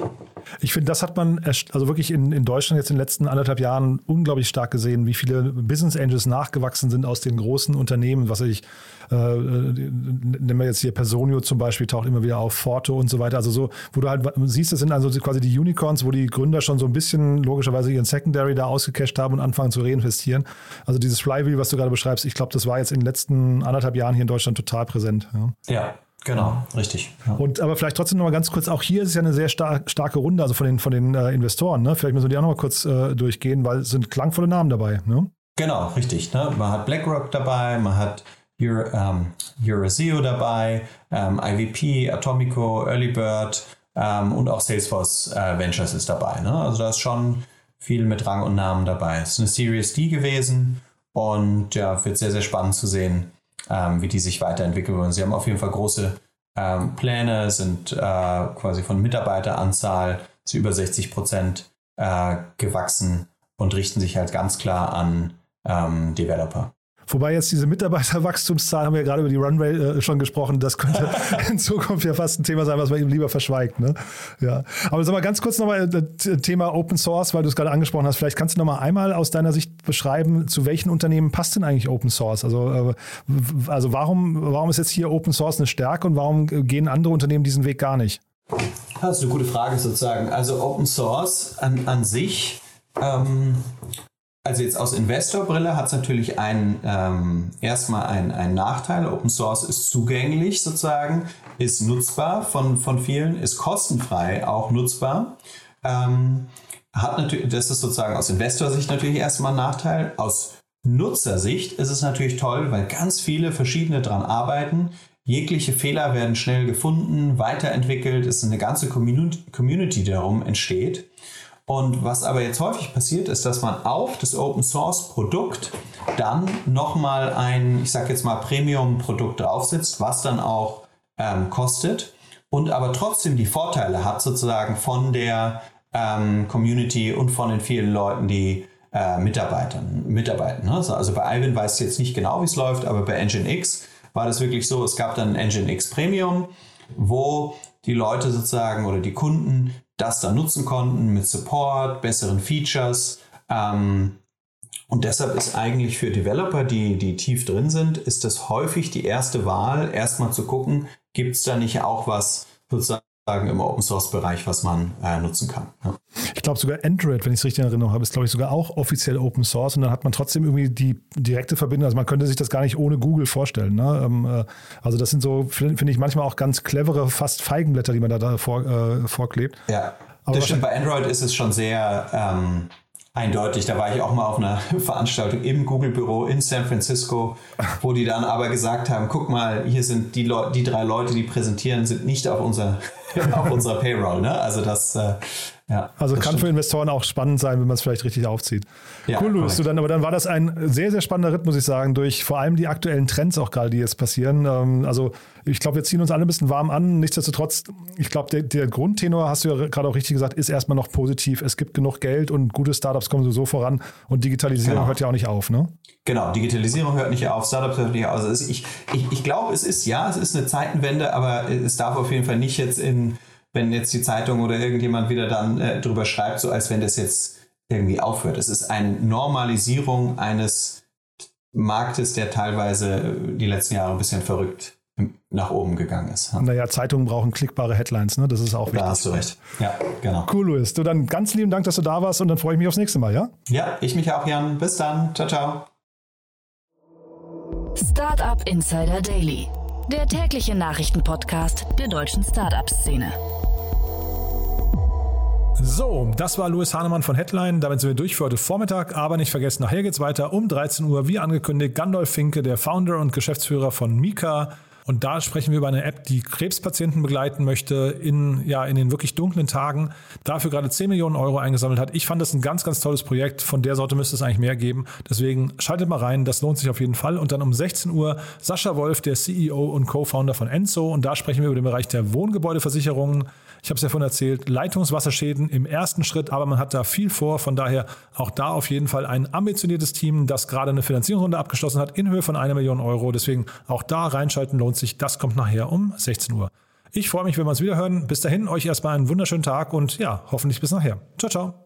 Ich finde, das hat man also wirklich in, in Deutschland jetzt in den letzten anderthalb Jahren unglaublich stark gesehen, wie viele Business Angels nachgewachsen sind aus den großen Unternehmen, was ich äh, nehmen wir jetzt hier Personio zum Beispiel, taucht immer wieder auf, Forto und so weiter. Also so, wo du halt siehst, das sind also quasi die Unicorns, wo die Gründer schon so ein bisschen logischerweise ihren Secondary da ausgecasht haben und anfangen zu reinvestieren. Also dieses Flywheel, was du gerade beschreibst, ich glaube, das war jetzt in den letzten anderthalb Jahren hier in Deutschland total präsent. Ja. ja. Genau, richtig. Ja. Und aber vielleicht trotzdem noch mal ganz kurz, auch hier ist es ja eine sehr star starke Runde, also von den, von den äh, Investoren. Ne? Vielleicht müssen wir die auch noch mal kurz äh, durchgehen, weil es sind klangvolle Namen dabei. Ne? Genau, richtig. Ne? Man hat BlackRock dabei, man hat Euro, ähm, Euraseo dabei, ähm, IVP, Atomico, Earlybird ähm, und auch Salesforce äh, Ventures ist dabei. Ne? Also da ist schon viel mit Rang und Namen dabei. Es ist eine Series D gewesen und ja, wird sehr, sehr spannend zu sehen, ähm, wie die sich weiterentwickeln. Und sie haben auf jeden Fall große ähm, Pläne, sind äh, quasi von Mitarbeiteranzahl zu über 60 Prozent äh, gewachsen und richten sich halt ganz klar an ähm, Developer. Wobei jetzt diese Mitarbeiterwachstumszahlen, haben wir ja gerade über die Runway äh, schon gesprochen, das könnte in Zukunft ja fast ein Thema sein, was man eben lieber verschweigt. Ne? Ja. Aber sag mal ganz kurz nochmal das äh, Thema Open Source, weil du es gerade angesprochen hast. Vielleicht kannst du nochmal einmal aus deiner Sicht beschreiben, zu welchen Unternehmen passt denn eigentlich Open Source? Also, äh, also warum, warum ist jetzt hier Open Source eine Stärke und warum gehen andere Unternehmen diesen Weg gar nicht? Das ist eine gute Frage sozusagen. Also Open Source an, an sich ähm, also jetzt aus Investorbrille hat es natürlich einen, ähm, erstmal einen, einen Nachteil. Open Source ist zugänglich sozusagen, ist nutzbar von, von vielen, ist kostenfrei auch nutzbar. Ähm, hat natürlich, das ist sozusagen aus Investorsicht natürlich erstmal ein Nachteil. Aus Nutzersicht ist es natürlich toll, weil ganz viele verschiedene dran arbeiten. Jegliche Fehler werden schnell gefunden, weiterentwickelt, es ist eine ganze Community, die darum entsteht. Und was aber jetzt häufig passiert, ist, dass man auf das Open Source Produkt dann nochmal ein, ich sage jetzt mal, Premium-Produkt draufsetzt, was dann auch ähm, kostet und aber trotzdem die Vorteile hat, sozusagen von der ähm, Community und von den vielen Leuten, die äh, Mitarbeitern, mitarbeiten. Ne? Also bei Ivan weiß ich jetzt nicht genau, wie es läuft, aber bei Nginx war das wirklich so, es gab dann Nginx Premium, wo die Leute sozusagen oder die Kunden das dann nutzen konnten mit Support, besseren Features. Ähm, und deshalb ist eigentlich für Developer, die, die tief drin sind, ist das häufig die erste Wahl, erstmal zu gucken, gibt es da nicht auch was sozusagen im Open Source Bereich, was man äh, nutzen kann. Ja. Ich glaube sogar Android, wenn ich es richtig in Erinnerung habe, ist glaube ich sogar auch offiziell Open Source und dann hat man trotzdem irgendwie die direkte Verbindung. Also man könnte sich das gar nicht ohne Google vorstellen. Ne? Ähm, äh, also das sind so, finde ich manchmal auch ganz clevere, fast Feigenblätter, die man da, da vor, äh, vorklebt. Ja. Aber das stimmt, bei Android ist es schon sehr ähm, Eindeutig, da war ich auch mal auf einer Veranstaltung im Google-Büro in San Francisco, wo die dann aber gesagt haben, guck mal, hier sind die, Leu die drei Leute, die präsentieren, sind nicht auf, unser, auf unserer Payroll. Ne? Also das, äh, ja, also kann stimmt. für Investoren auch spannend sein, wenn man es vielleicht richtig aufzieht. Ja, cool, Louis. Du dann, aber dann war das ein sehr, sehr spannender Ritt, muss ich sagen, durch vor allem die aktuellen Trends auch gerade, die jetzt passieren. Ähm, also ich glaube, wir ziehen uns alle ein bisschen warm an. Nichtsdestotrotz, ich glaube, der, der, Grundtenor, hast du ja gerade auch richtig gesagt, ist erstmal noch positiv. Es gibt genug Geld und gute Startups kommen so voran und Digitalisierung genau. hört ja auch nicht auf, ne? Genau, Digitalisierung hört nicht auf, Startups hört nicht auf. Also ich, ich, ich glaube, es ist ja, es ist eine Zeitenwende, aber es darf auf jeden Fall nicht jetzt in wenn jetzt die Zeitung oder irgendjemand wieder dann äh, drüber schreibt, so als wenn das jetzt irgendwie aufhört. Es ist eine Normalisierung eines Marktes, der teilweise äh, die letzten Jahre ein bisschen verrückt nach oben gegangen ist. Naja, Zeitungen brauchen klickbare Headlines, ne? Das ist auch wichtig. Da hast du recht. Ja, genau. Cool, Luis. Du dann ganz lieben Dank, dass du da warst und dann freue ich mich aufs nächste Mal, ja? Ja, ich mich auch, Jan. Bis dann. Ciao, ciao. Startup Insider Daily, der tägliche Nachrichtenpodcast der deutschen Startup-Szene. So, das war Louis Hahnemann von Headline. Damit sind wir durch für heute Vormittag. Aber nicht vergessen, nachher geht's weiter um 13 Uhr, wie angekündigt. Gandolf Finke, der Founder und Geschäftsführer von Mika. Und da sprechen wir über eine App, die Krebspatienten begleiten möchte in, ja, in den wirklich dunklen Tagen. Dafür gerade 10 Millionen Euro eingesammelt hat. Ich fand das ein ganz, ganz tolles Projekt. Von der Sorte müsste es eigentlich mehr geben. Deswegen schaltet mal rein. Das lohnt sich auf jeden Fall. Und dann um 16 Uhr Sascha Wolf, der CEO und Co-Founder von Enzo. Und da sprechen wir über den Bereich der Wohngebäudeversicherungen. Ich habe es ja vorhin erzählt, Leitungswasserschäden im ersten Schritt, aber man hat da viel vor. Von daher auch da auf jeden Fall ein ambitioniertes Team, das gerade eine Finanzierungsrunde abgeschlossen hat in Höhe von einer Million Euro. Deswegen auch da reinschalten lohnt sich. Das kommt nachher um 16 Uhr. Ich freue mich, wenn wir uns wieder hören. Bis dahin, euch erstmal einen wunderschönen Tag und ja, hoffentlich bis nachher. Ciao, ciao.